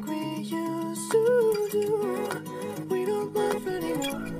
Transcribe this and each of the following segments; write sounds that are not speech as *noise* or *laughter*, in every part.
like we used to do. We don't laugh anymore.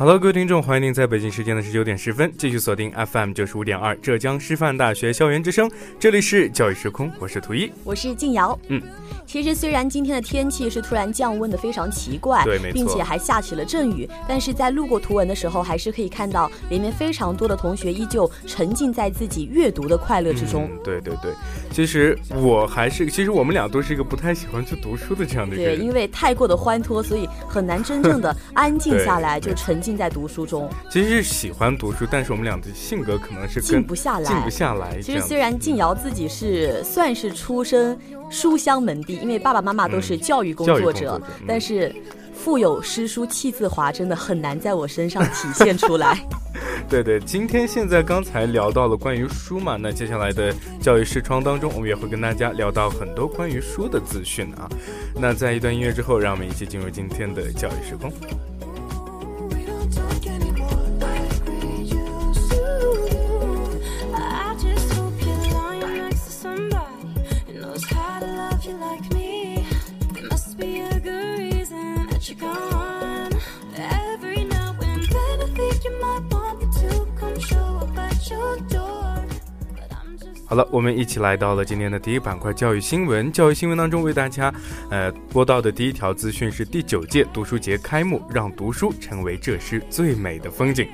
Hello，各位听众，欢迎您在北京时间的十九点十分继续锁定 FM 九十五点二浙江师范大学校园之声，这里是教育时空，我是图一，我是静瑶，嗯。其实虽然今天的天气是突然降温的非常奇怪，对，没错，并且还下起了阵雨，但是在路过图文的时候，还是可以看到里面非常多的同学依旧沉浸在自己阅读的快乐之中。对对对，其实我还是，其实我们俩都是一个不太喜欢去读书的这样的人。对，因为太过的欢脱，所以很难真正的安静下来，就沉浸在读书中。其实是喜欢读书，但是我们俩的性格可能是静不下来，静不下来。其实虽然静瑶自己是算是出身。书香门第，因为爸爸妈妈都是教育工作者，但是腹有诗书气自华，真的很难在我身上体现出来。*laughs* *laughs* 对对，今天现在刚才聊到了关于书嘛，那接下来的教育视窗当中，我们也会跟大家聊到很多关于书的资讯啊。那在一段音乐之后，让我们一起进入今天的教育时空。好了，我们一起来到了今天的第一板块——教育新闻。教育新闻当中，为大家呃播到的第一条资讯是第九届读书节开幕，让读书成为这诗最美的风景。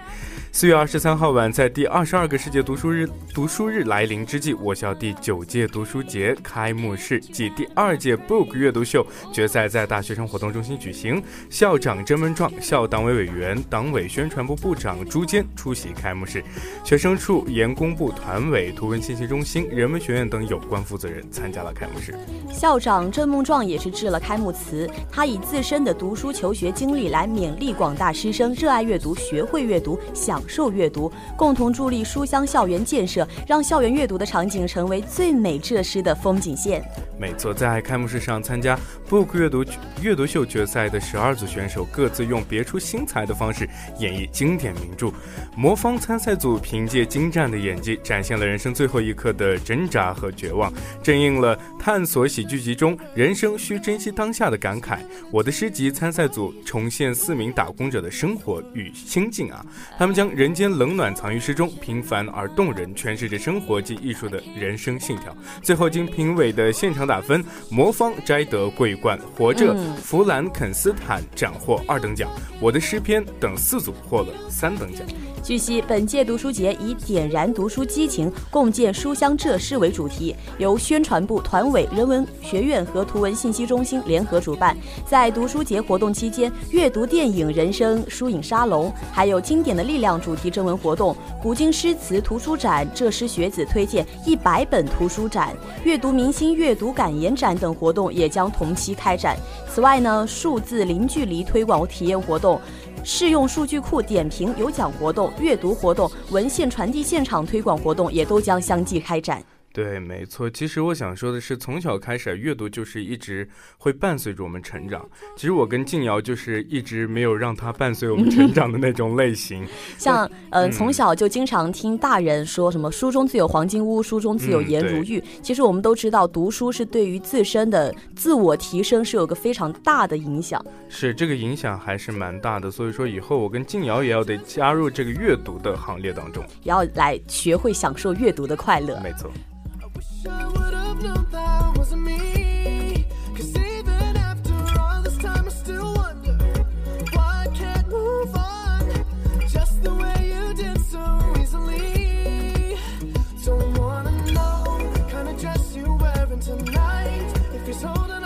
四月二十三号晚，在第二十二个世界读书日读书日来临之际，我校第九届读书节开幕式暨第二届 Book 阅读秀决赛在大学生活动中心举行。校长甄文壮、校党委委员、党委宣传部部长朱坚出席开幕式，学生处、研工部团委、图文信息中心、人文学院等有关负责人参加了开幕式。校长甄梦壮也是致了开幕词，他以自身的读书求学经历来勉励广大师生热爱阅读、学会阅读、享。受阅读，共同助力书香校园建设，让校园阅读的场景成为最美设施的风景线。没错，在开幕式上参加 Book 阅读阅读秀决赛的十二组选手，各自用别出心裁的方式演绎经典名著。魔方参赛组凭借精湛的演技，展现了人生最后一刻的挣扎和绝望，正应了探索喜剧集中“人生需珍惜当下”的感慨。我的诗集参赛组重现四名打工者的生活与心境啊，他们将人间冷暖藏于诗中，平凡而动人，诠释着生活及艺术的人生信条。最后经评委的现场。打分，魔方摘得桂冠，活着，弗兰肯斯坦斩获二等奖，我的诗篇等四组获了三等奖。据悉，本届读书节以“点燃读书激情，共建书香浙诗”为主题，由宣传部、团委、人文学院和图文信息中心联合主办。在读书节活动期间，阅读电影人生书影沙龙，还有经典的力量主题征文活动、古今诗词图书展、浙师学子推荐一百本图书展、阅读明星阅读感言展等活动也将同期开展。此外呢，数字零距离推广体验活动。试用数据库点评有奖活动、阅读活动、文献传递现场推广活动也都将相继开展。对，没错。其实我想说的是，从小开始阅读就是一直会伴随着我们成长。其实我跟静瑶就是一直没有让它伴随我们成长的那种类型。*laughs* 像，嗯，从小就经常听大人说什么“书中自有黄金屋，书中自有颜如玉”。其实我们都知道，读书是对于自身的自我提升是有个非常大的影响。是，这个影响还是蛮大的。所以说，以后我跟静瑶也要得加入这个阅读的行列当中，也要来学会享受阅读的快乐。没错。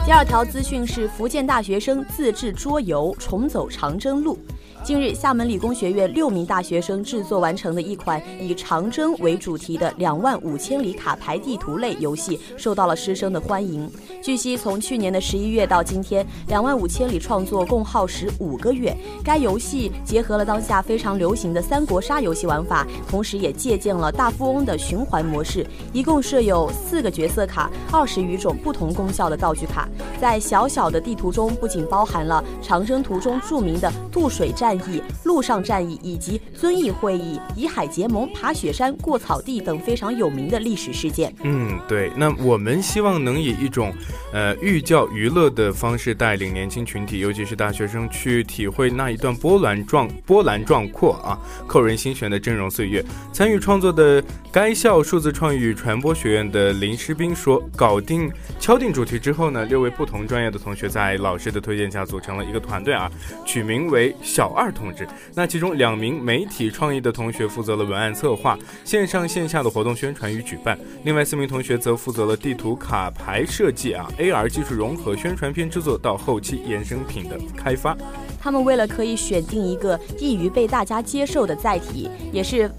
第二条资讯是福建大学生自制桌游重走长征路。近日，厦门理工学院六名大学生制作完成的一款以长征为主题的两万五千里卡牌地图类游戏，受到了师生的欢迎。据悉，从去年的十一月到今天，两万五千里创作共耗时五个月。该游戏结合了当下非常流行的三国杀游戏玩法，同时也借鉴了大富翁的循环模式。一共设有四个角色卡，二十余种不同功效的道具卡。在小小的地图中，不仅包含了长征途中著名的渡水战役、陆上战役以及遵义会议、以海结盟、爬雪山、过草地等非常有名的历史事件。嗯，对。那我们希望能以一种，呃，寓教于乐的方式带领年轻群体，尤其是大学生，去体会那一段波澜壮、波澜壮阔啊、扣人心弦的峥嵘岁月。参与创作的该校数字创意与传播学院的林诗斌说：“搞定、敲定主题之后呢，六位不同专业的同学在老师的推荐下组成了一个团队啊，取名为‘小二同志’。那其中两名媒体创意的同学负责了文案策划、线上线下的活动宣传与举办，另外四名同学则负责了地图卡牌设计啊、AR 技术融合、宣传片制作到后期衍生品的开发。他们为了可以选定一个易于被大家接受的载体，也是。”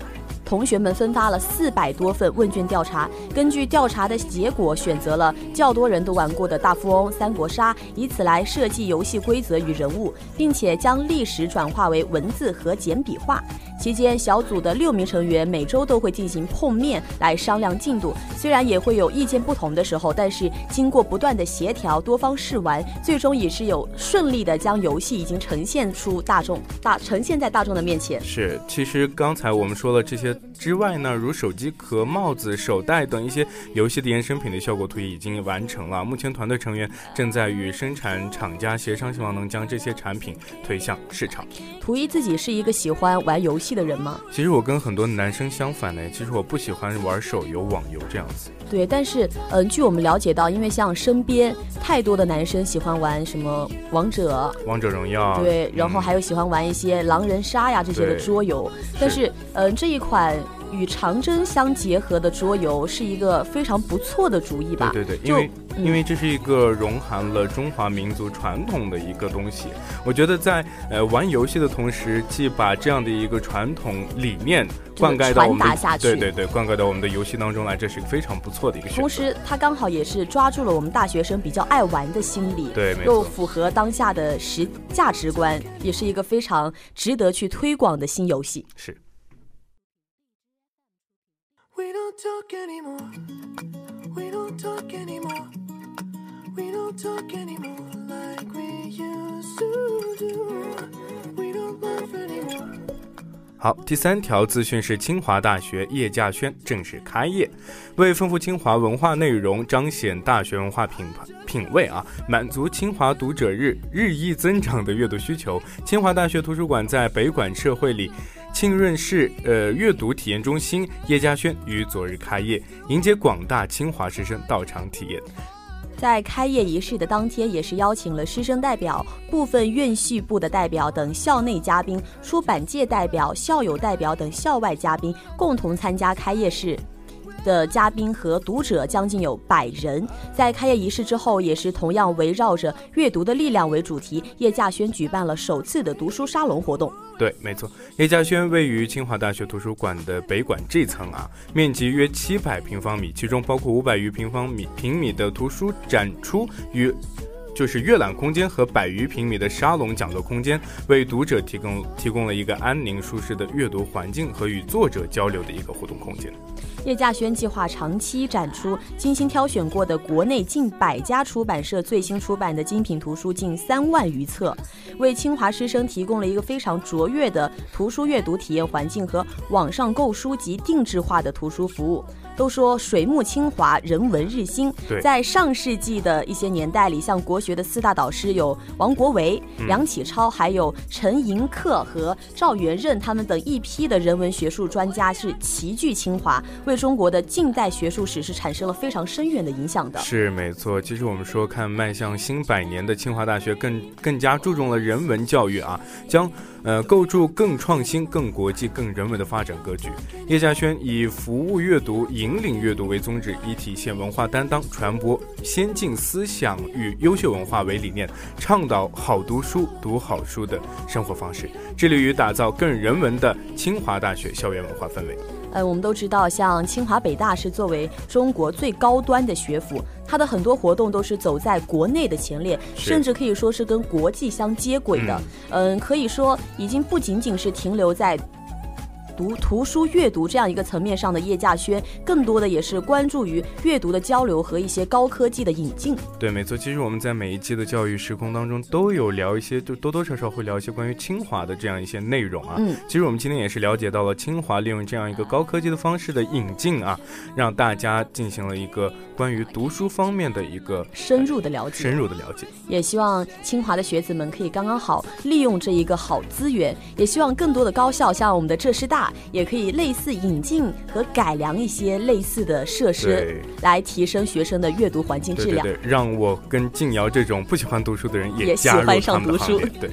同学们分发了四百多份问卷调查，根据调查的结果，选择了较多人都玩过的大富翁、三国杀，以此来设计游戏规则与人物，并且将历史转化为文字和简笔画。期间，小组的六名成员每周都会进行碰面来商量进度。虽然也会有意见不同的时候，但是经过不断的协调，多方试玩，最终也是有顺利的将游戏已经呈现出大众大呈现在大众的面前。是，其实刚才我们说了这些之外呢，如手机壳、帽子、手袋等一些游戏的衍生品的效果图已经完成了。目前团队成员正在与生产厂家协商，希望能将这些产品推向市场。图一自己是一个喜欢玩游戏。的人吗？其实我跟很多男生相反呢，其实我不喜欢玩手游、网游这样子。对，但是嗯，据我们了解到，因为像身边太多的男生喜欢玩什么王者、王者荣耀，对，然后还有喜欢玩一些狼人杀呀这些的桌游。但是嗯，这一款与长征相结合的桌游是一个非常不错的主意吧？对对对，因为。因为这是一个融含了中华民族传统的一个东西，我觉得在呃玩游戏的同时，既把这样的一个传统理念灌溉到我们对对对灌溉到我们的游戏当中来，这是一个非常不错的一个。同时，它刚好也是抓住了我们大学生比较爱玩的心理，对，又符合当下的实价值观，也是一个非常值得去推广的新游戏。是。We don't talk anymore. We don't talk anymore. We don't talk anymore like we used to do. We don't love anymore. 好，第三条资讯是清华大学叶稼轩正式开业，为丰富清华文化内容，彰显大学文化品牌品味啊，满足清华读者日日益增长的阅读需求，清华大学图书馆在北馆社会里浸润市呃阅读体验中心叶家轩于昨日开业，迎接广大清华师生到场体验。在开业仪式的当天，也是邀请了师生代表、部分院系部的代表等校内嘉宾、出版界代表、校友代表等校外嘉宾共同参加开业式。的嘉宾和读者将近有百人。在开业仪式之后，也是同样围绕着阅读的力量为主题，叶嘉轩举办了首次的读书沙龙活动。对，没错，叶嘉轩位于清华大学图书馆的北馆这层啊，面积约七百平方米，其中包括五百余平方米平米的图书展出与就是阅览空间和百余平米的沙龙讲座空间，为读者提供提供了一个安宁舒适的阅读环境和与作者交流的一个互动空间。叶稼轩计划长期展出精心挑选过的国内近百家出版社最新出版的精品图书近三万余册，为清华师生提供了一个非常卓越的图书阅读体验环境和网上购书及定制化的图书服务。都说水木清华，人文日新。在上世纪的一些年代里，像国学的四大导师有王国维、梁启超，还有陈寅恪和赵元任，他们等一批的人文学术专家是齐聚清华，为中国的近代学术史是产生了非常深远的影响的。是没错，其实我们说看迈向新百年的清华大学，更更加注重了人文教育啊，将。呃，构筑更创新、更国际、更人文的发展格局。叶嘉轩以服务阅读、引领阅读为宗旨，以体现文化担当、传播先进思想与优秀文化为理念，倡导好读书、读好书的生活方式，致力于打造更人文的清华大学校园文化氛围。呃，我们都知道，像清华北大是作为中国最高端的学府，它的很多活动都是走在国内的前列，甚至可以说是跟国际相接轨的。嗯，可以说已经不仅仅是停留在。读图书阅读这样一个层面上的叶稼轩，更多的也是关注于阅读的交流和一些高科技的引进。对，没错。其实我们在每一期的教育时空当中都有聊一些，就多多少少会聊一些关于清华的这样一些内容啊。嗯。其实我们今天也是了解到了清华利用这样一个高科技的方式的引进啊，让大家进行了一个关于读书方面的一个深入的了解。深入的了解。也希望清华的学子们可以刚刚好利用这一个好资源，也希望更多的高校像我们的浙师大。也可以类似引进和改良一些类似的设施，来提升学生的阅读环境质量。对对对，让我跟静瑶这种不喜欢读书的人也喜欢上读书。对。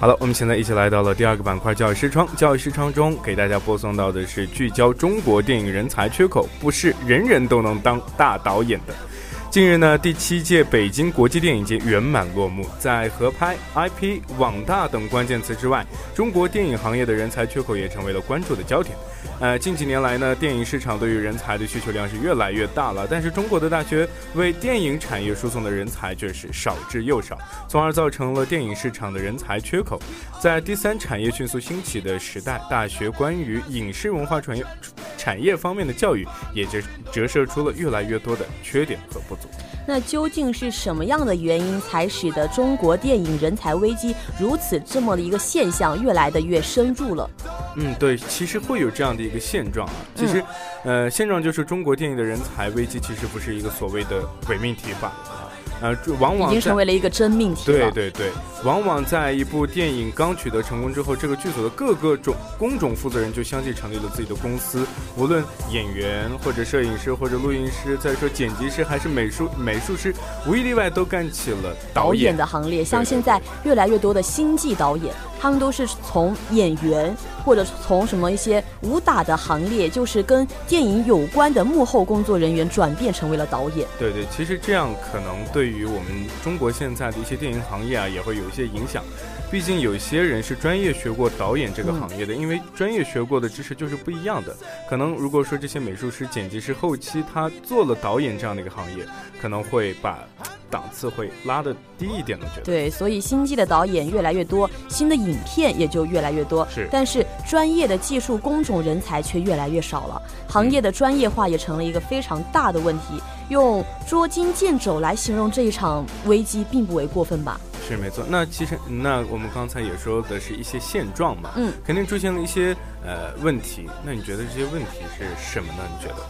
好了，我们现在一起来到了第二个板块——教育视窗。教育视窗中，给大家播送到的是聚焦中国电影人才缺口，不是人人都能当大导演的。近日呢，第七届北京国际电影节圆满落幕。在合拍、IP、网大等关键词之外，中国电影行业的人才缺口也成为了关注的焦点。呃，近几年来呢，电影市场对于人才的需求量是越来越大了，但是中国的大学为电影产业输送的人才却是少之又少，从而造成了电影市场的人才缺口。在第三产业迅速兴起的时代，大学关于影视文化产业产业方面的教育也就折射出了越来越多的缺点和不足。那究竟是什么样的原因，才使得中国电影人才危机如此这么的一个现象越来的越深入了？嗯，对，其实会有这样的一个现状啊。其实，呃，现状就是中国电影的人才危机其实不是一个所谓的伪命题罢了。呃，往往已经成为了一个真命题。对对对，往往在一部电影刚取得成功之后，这个剧组的各个种工种负责人就相继成立了自己的公司。无论演员或者摄影师或者录音师，再说剪辑师还是美术美术师，无一例外都干起了导演的行列。像现在越来越多的星际导演，他们都是从演员或者从什么一些武打的行列，就是跟电影有关的幕后工作人员，转变成为了导演。对对，其实这样可能对。于我们中国现在的一些电影行业啊，也会有一些影响。毕竟有些人是专业学过导演这个行业的，因为专业学过的知识就是不一样的。可能如果说这些美术师、剪辑师后期他做了导演这样的一个行业，可能会把档次会拉的低一点。我觉得对，所以新机的导演越来越多，新的影片也就越来越多。是，但是专业的技术工种人才却越来越少了，行业的专业化也成了一个非常大的问题。用捉襟见肘来形容这一场危机，并不为过分吧？是没错。那其实，那我们刚才也说的是一些现状嘛，嗯，肯定出现了一些呃问题。那你觉得这些问题是什么呢？你觉得？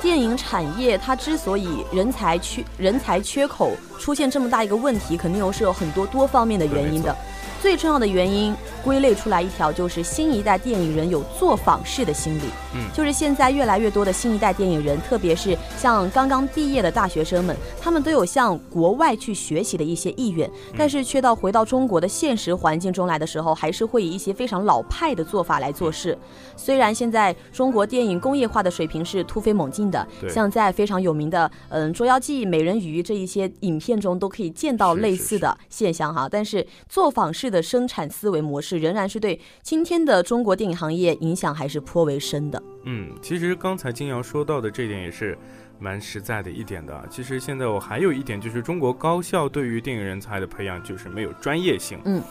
电影产业它之所以人才缺人才缺口出现这么大一个问题，肯定又是有很多多方面的原因的。最重要的原因归类出来一条，就是新一代电影人有做仿式的心理。嗯，就是现在越来越多的新一代电影人，特别是像刚刚毕业的大学生们，他们都有向国外去学习的一些意愿，但是却到回到中国的现实环境中来的时候，还是会以一些非常老派的做法来做事。虽然现在中国电影工业化的水平是突飞猛进的，像在非常有名的嗯《捉妖记》《美人鱼》这一些影片中都可以见到类似的现象哈，但是作坊式。的生产思维模式仍然是对今天的中国电影行业影响还是颇为深的。嗯，其实刚才金瑶说到的这点也是蛮实在的一点的。其实现在我还有一点就是，中国高校对于电影人才的培养就是没有专业性。嗯。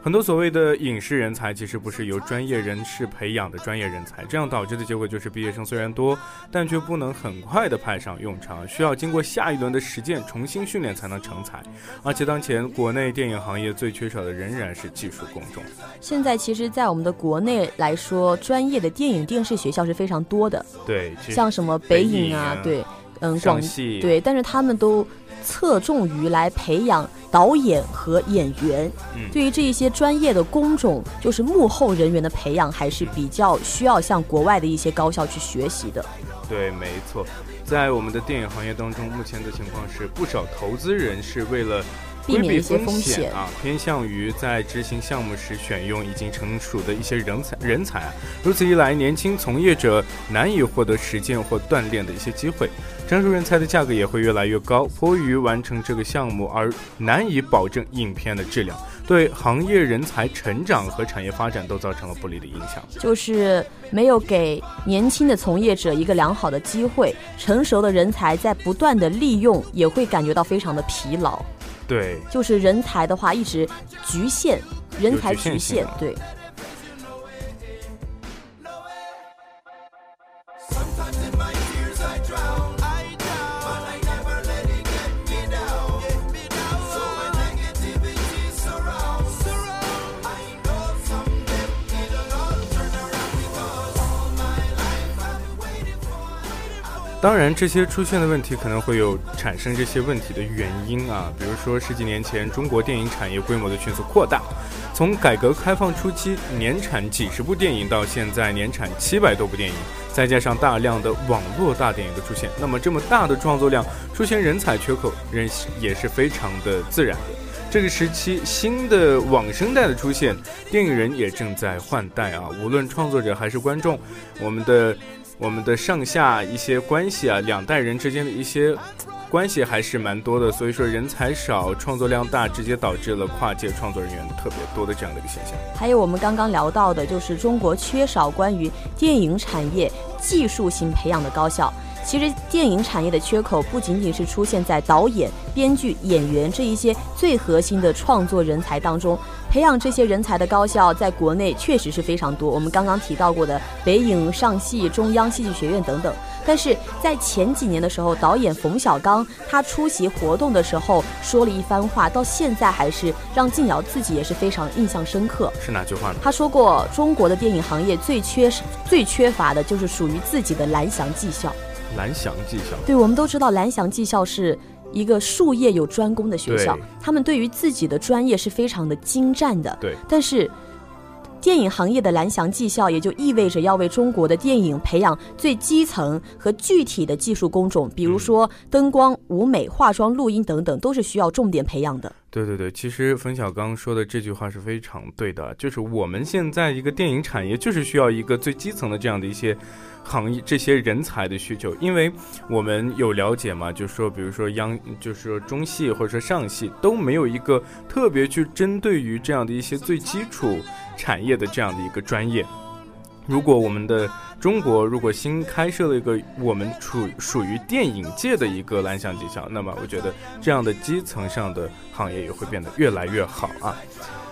很多所谓的影视人才，其实不是由专业人士培养的专业人才，这样导致的结果就是毕业生虽然多，但却不能很快的派上用场，需要经过下一轮的实践重新训练才能成才。而且当前国内电影行业最缺少的仍然是技术工种。现在其实，在我们的国内来说，专业的电影电视学校是非常多的，对，像什么北影啊，对，嗯，广戏，对，但是他们都。侧重于来培养导演和演员，嗯对于这一些专业的工种，就是幕后人员的培养，还是比较需要向国外的一些高校去学习的。对，没错，在我们的电影行业当中，目前的情况是不少投资人是为了。避免一些风险啊，偏向于在执行项目时选用已经成熟的一些人才人才啊。如此一来，年轻从业者难以获得实践或锻炼的一些机会，成熟人才的价格也会越来越高，迫于完成这个项目而难以保证影片的质量，对行业人才成长和产业发展都造成了不利的影响。就是没有给年轻的从业者一个良好的机会，成熟的人才在不断的利用，也会感觉到非常的疲劳。对，就是人才的话，一直局限，人才局限，对。当然，这些出现的问题可能会有产生这些问题的原因啊，比如说十几年前中国电影产业规模的迅速扩大，从改革开放初期年产几十部电影到现在年产七百多部电影，再加上大量的网络大电影的出现，那么这么大的创作量出现人才缺口，人也是非常的自然的。这个时期新的网生代的出现，电影人也正在换代啊，无论创作者还是观众，我们的。我们的上下一些关系啊，两代人之间的一些关系还是蛮多的，所以说人才少，创作量大，直接导致了跨界创作人员特别多的这样的一个现象。还有我们刚刚聊到的，就是中国缺少关于电影产业技术型培养的高校。其实电影产业的缺口不仅仅是出现在导演、编剧、演员这一些最核心的创作人才当中，培养这些人才的高校在国内确实是非常多。我们刚刚提到过的北影、上戏、中央戏剧学院等等。但是在前几年的时候，导演冯小刚他出席活动的时候说了一番话，到现在还是让静瑶自己也是非常印象深刻。是哪句话呢？他说过，中国的电影行业最缺最缺乏的就是属于自己的蓝翔技校。蓝翔技校，对，我们都知道蓝翔技校是一个术业有专攻的学校，他们对于自己的专业是非常的精湛的。对，但是电影行业的蓝翔技校也就意味着要为中国的电影培养最基层和具体的技术工种，比如说灯光、舞美、化妆、录音等等，都是需要重点培养的。对对对，其实冯小刚说的这句话是非常对的，就是我们现在一个电影产业就是需要一个最基层的这样的一些。行业这些人才的需求，因为我们有了解嘛，就是说，比如说央，就是说中戏或者说上戏都没有一个特别去针对于这样的一些最基础产业的这样的一个专业。如果我们的中国如果新开设了一个我们属属于电影界的一个蓝翔技校，那么我觉得这样的基层上的行业也会变得越来越好啊。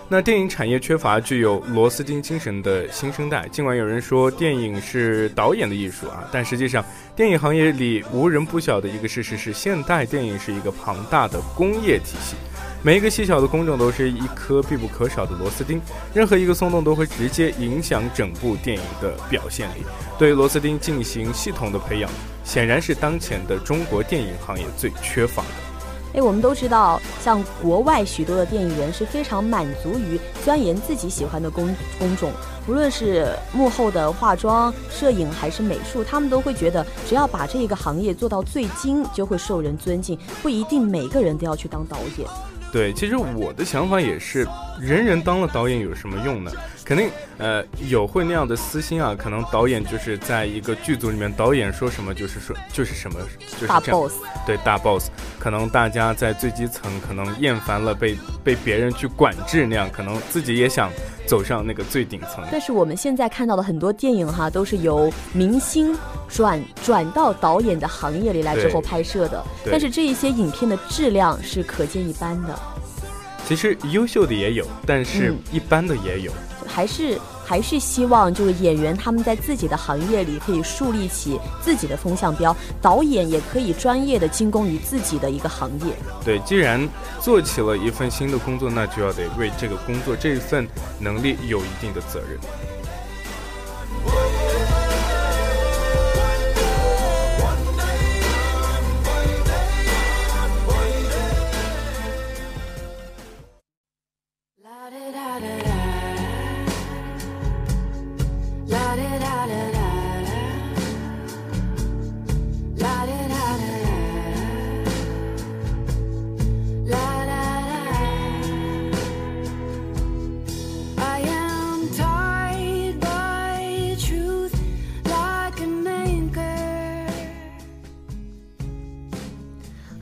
那电影产业缺乏具有螺丝钉精神的新生代。尽管有人说电影是导演的艺术啊，但实际上，电影行业里无人不晓的一个事实是，现代电影是一个庞大的工业体系，每一个细小的工种都是一颗必不可少的螺丝钉，任何一个松动都会直接影响整部电影的表现力。对螺丝钉进行系统的培养，显然是当前的中国电影行业最缺乏的。哎，我们都知道，像国外许多的电影人是非常满足于钻研自己喜欢的工工种，无论是幕后的化妆、摄影还是美术，他们都会觉得只要把这一个行业做到最精，就会受人尊敬，不一定每个人都要去当导演。对，其实我的想法也是，人人当了导演有什么用呢？肯定，呃，有会那样的私心啊。可能导演就是在一个剧组里面，导演说什么就是说就是什么，就是大 boss。对，大 boss。可能大家在最基层，可能厌烦了被被别人去管制那样，可能自己也想走上那个最顶层。但是我们现在看到的很多电影哈，都是由明星转转到导演的行业里来之后拍摄的。但是这一些影片的质量是可见一斑的。其实优秀的也有，但是一般的也有，还是还是希望就是演员他们在自己的行业里可以树立起自己的风向标，导演也可以专业的精工于自己的一个行业。对，既然做起了一份新的工作，那就要得为这个工作这一份能力有一定的责任。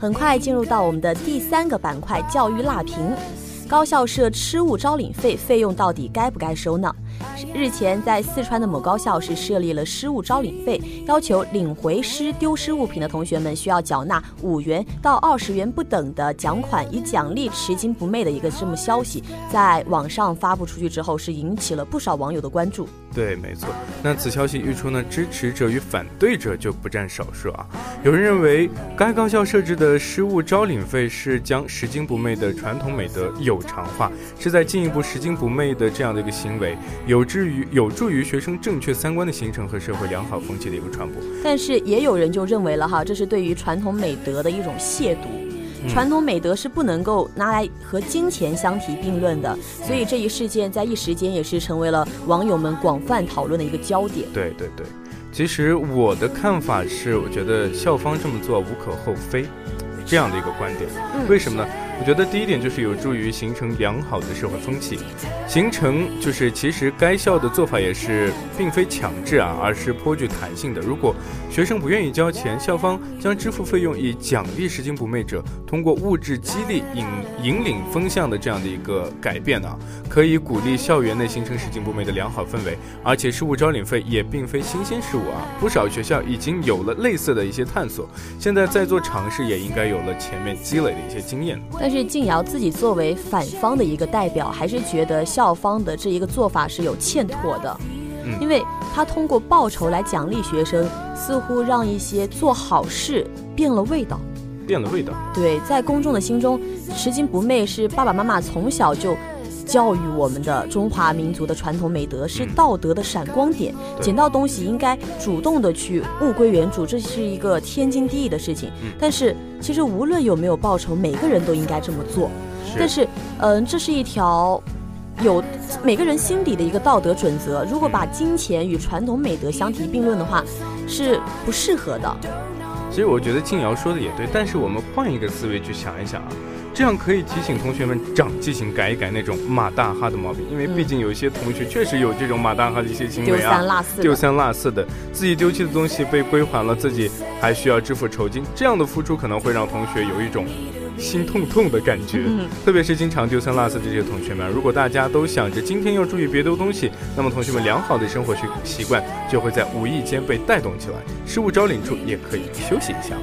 很快进入到我们的第三个板块——教育辣评。高校设吃物招领费，费用到底该不该收呢？日前，在四川的某高校是设立了失物招领费，要求领回失丢失物品的同学们需要缴纳五元到二十元不等的奖款，以奖励拾金不昧的一个这么消息，在网上发布出去之后，是引起了不少网友的关注。对，没错。那此消息一出呢，支持者与反对者就不占少数啊。有人认为，该高校设置的失物招领费是将拾金不昧的传统美德有偿化，是在进一步拾金不昧的这样的一个行为，有助于有助于学生正确三观的形成和社会良好风气的一个传播。但是也有人就认为了哈，这是对于传统美德的一种亵渎。传统美德是不能够拿来和金钱相提并论的，所以这一事件在一时间也是成为了网友们广泛讨论的一个焦点。对对对，其实我的看法是，我觉得校方这么做无可厚非，这样的一个观点。为什么呢？我觉得第一点就是有助于形成良好的社会风气，形成就是其实该校的做法也是并非强制啊，而是颇具弹性的。如果学生不愿意交钱，校方将支付费用以奖励拾金不昧者，通过物质激励引引领风向的这样的一个改变啊，可以鼓励校园内形成拾金不昧的良好氛围。而且失物招领费也并非新鲜事物啊，不少学校已经有了类似的一些探索，现在在做尝试也应该有了前面积累的一些经验。但是静瑶自己作为反方的一个代表，还是觉得校方的这一个做法是有欠妥的，因为他通过报酬来奖励学生，似乎让一些做好事变了味道，变了味道。对，在公众的心中，拾金不昧是爸爸妈妈从小就教育我们的中华民族的传统美德，是道德的闪光点。捡到东西应该主动的去物归原主，这是一个天经地义的事情。但是。其实无论有没有报酬，每个人都应该这么做。但是，嗯，这是一条有每个人心底的一个道德准则。如果把金钱与传统美德相提并论的话，是不适合的。其实我觉得静瑶说的也对，但是我们换一个思维去想一想啊，这样可以提醒同学们长记性，改一改那种马大哈的毛病。因为毕竟有一些同学确实有这种马大哈的一些行为啊，丢三落四，丢三落四的，自己丢弃的东西被归还了，自己还需要支付酬金，这样的付出可能会让同学有一种。心痛痛的感觉，特别是经常丢三落四的这些同学们，如果大家都想着今天要注意别丢东西，那么同学们良好的生活习习惯就会在无意间被带动起来，失物招领处也可以休息一下。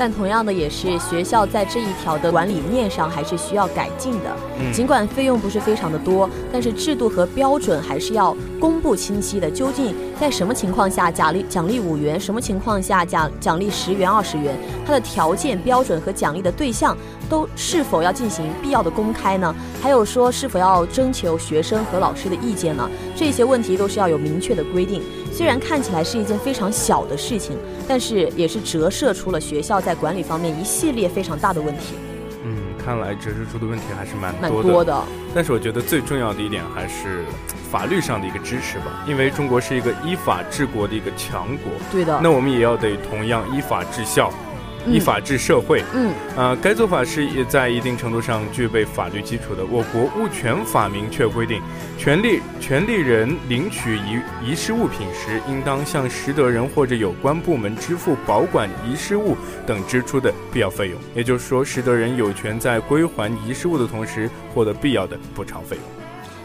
但同样的也是，学校在这一条的管理面上还是需要改进的。尽管费用不是非常的多，但是制度和标准还是要公布清晰的。究竟在什么情况下奖励奖励五元，什么情况下奖奖励十元、二十元？它的条件、标准和奖励的对象都是否要进行必要的公开呢？还有说是否要征求学生和老师的意见呢？这些问题都是要有明确的规定。虽然看起来是一件非常小的事情，但是也是折射出了学校在管理方面一系列非常大的问题。嗯，看来折射出的问题还是蛮蛮多的。但是我觉得最重要的一点还是法律上的一个支持吧，因为中国是一个依法治国的一个强国。对的。那我们也要得同样依法治校。依法治社会，嗯，呃，该做法是也在一定程度上具备法律基础的。我国物权法明确规定，权利权利人领取遗遗失物品时，应当向拾得人或者有关部门支付保管遗失物等支出的必要费用。也就是说，拾得人有权在归还遗失物的同时，获得必要的补偿费用。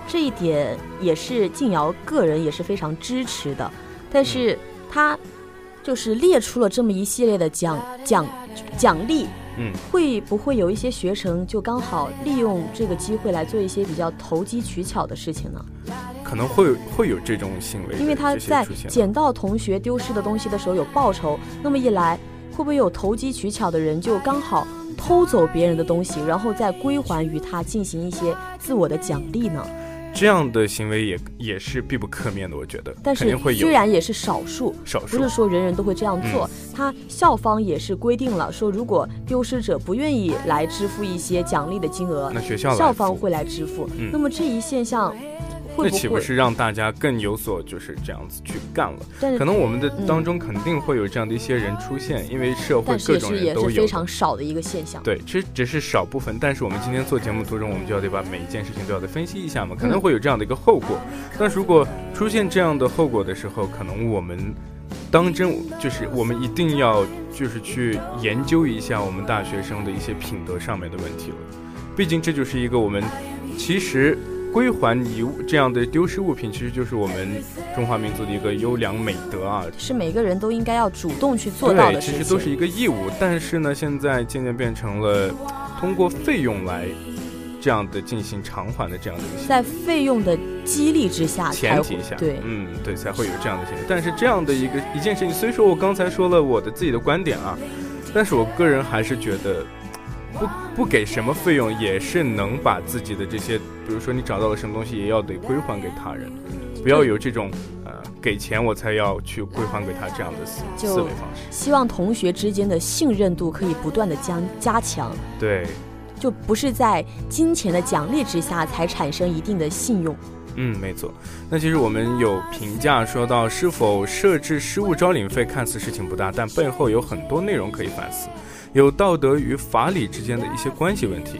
这一点也是静瑶个人也是非常支持的，但是他。就是列出了这么一系列的奖奖奖励嗯，会不会有一些学生就刚好利用这个机会来做一些比较投机取巧的事情呢？可能会会有这种行为因为他在捡到同学丢失的东西的时候有报酬，那么一来，会不会有投机取巧的人就刚好偷走别人的东西，然后再归还于他进行一些自我的奖励呢？这样的行为也也是必不可免的，我觉得。但是虽然也是少数，少数不是说人人都会这样做。他校方也是规定了，说如果丢失者不愿意来支付一些奖励的金额，那学校校方会来支付。那么这一现象。那岂不是让大家更有所就是这样子去干了？但是可能我们的当中肯定会有这样的一些人出现，因为社会各种人都有。也是非常少的一个现象。对，其实只是少部分。但是我们今天做节目途中，我们就要得把每一件事情都要得分析一下嘛，可能会有这样的一个后果。但如果出现这样的后果的时候，可能我们当真就是我们一定要就是去研究一下我们大学生的一些品德上面的问题了。毕竟这就是一个我们其实。归还遗物这样的丢失物品，其实就是我们中华民族的一个优良美德啊，是每个人都应该要主动去做到的事情。其实都是一个义务，但是呢，现在渐渐变成了通过费用来这样的进行偿还的这样的一个。在费用的激励之下，前提下，对，嗯，对，才会有这样的现象。但是这样的一个一件事情，虽说我刚才说了我的自己的观点啊，但是我个人还是觉得。不不给什么费用，也是能把自己的这些，比如说你找到了什么东西，也要得归还给他人，不要有这种呃给钱我才要去归还给他这样的思思维方式。希望同学之间的信任度可以不断的加加强。对，就不是在金钱的奖励之下才产生一定的信用。嗯，没错。那其实我们有评价说到，是否设置失物招领费，看似事情不大，但背后有很多内容可以反思。有道德与法理之间的一些关系问题，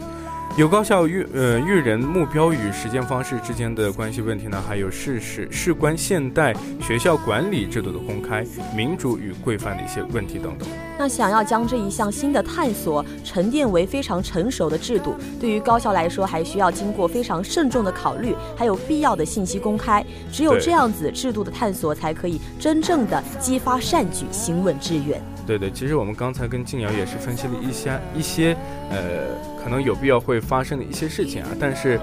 有高校育呃育人目标与实践方式之间的关系问题呢，还有事实事关现代学校管理制度的公开、民主与规范的一些问题等等。那想要将这一项新的探索沉淀为非常成熟的制度，对于高校来说，还需要经过非常慎重的考虑，还有必要的信息公开。只有这样子，制度的探索才可以真正的激发善举，行稳致远。对对，其实我们刚才跟静瑶也是分析了一些一些，呃，可能有必要会发生的一些事情啊，但是，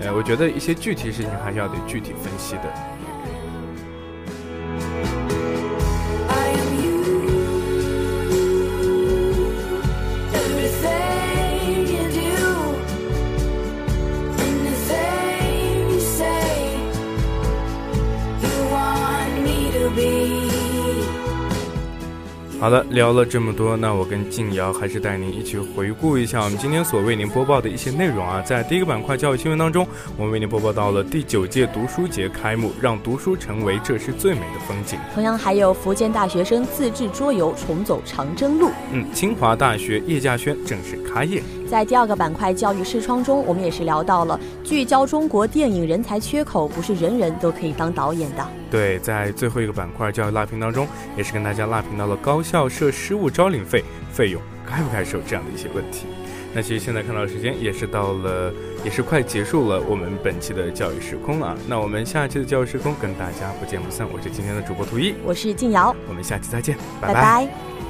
呃，我觉得一些具体事情还是要得具体分析的。好了，聊了这么多，那我跟静瑶还是带您一起回顾一下我们今天所为您播报的一些内容啊。在第一个板块教育新闻当中，我们为您播报到了第九届读书节开幕，让读书成为这是最美的风景。同样还有福建大学生自制桌游重走长征路。嗯，清华大学叶稼轩正式开业。在第二个板块教育视窗中，我们也是聊到了聚焦中国电影人才缺口，不是人人都可以当导演的。对，在最后一个板块教育辣评当中，也是跟大家辣评到了高校设失物招领费费用该不该收这样的一些问题。那其实现在看到时间也是到了，也是快结束了我们本期的教育时空了。那我们下期的教育时空跟大家不见不散。我是今天的主播图一，我是静瑶，我们下期再见，拜拜。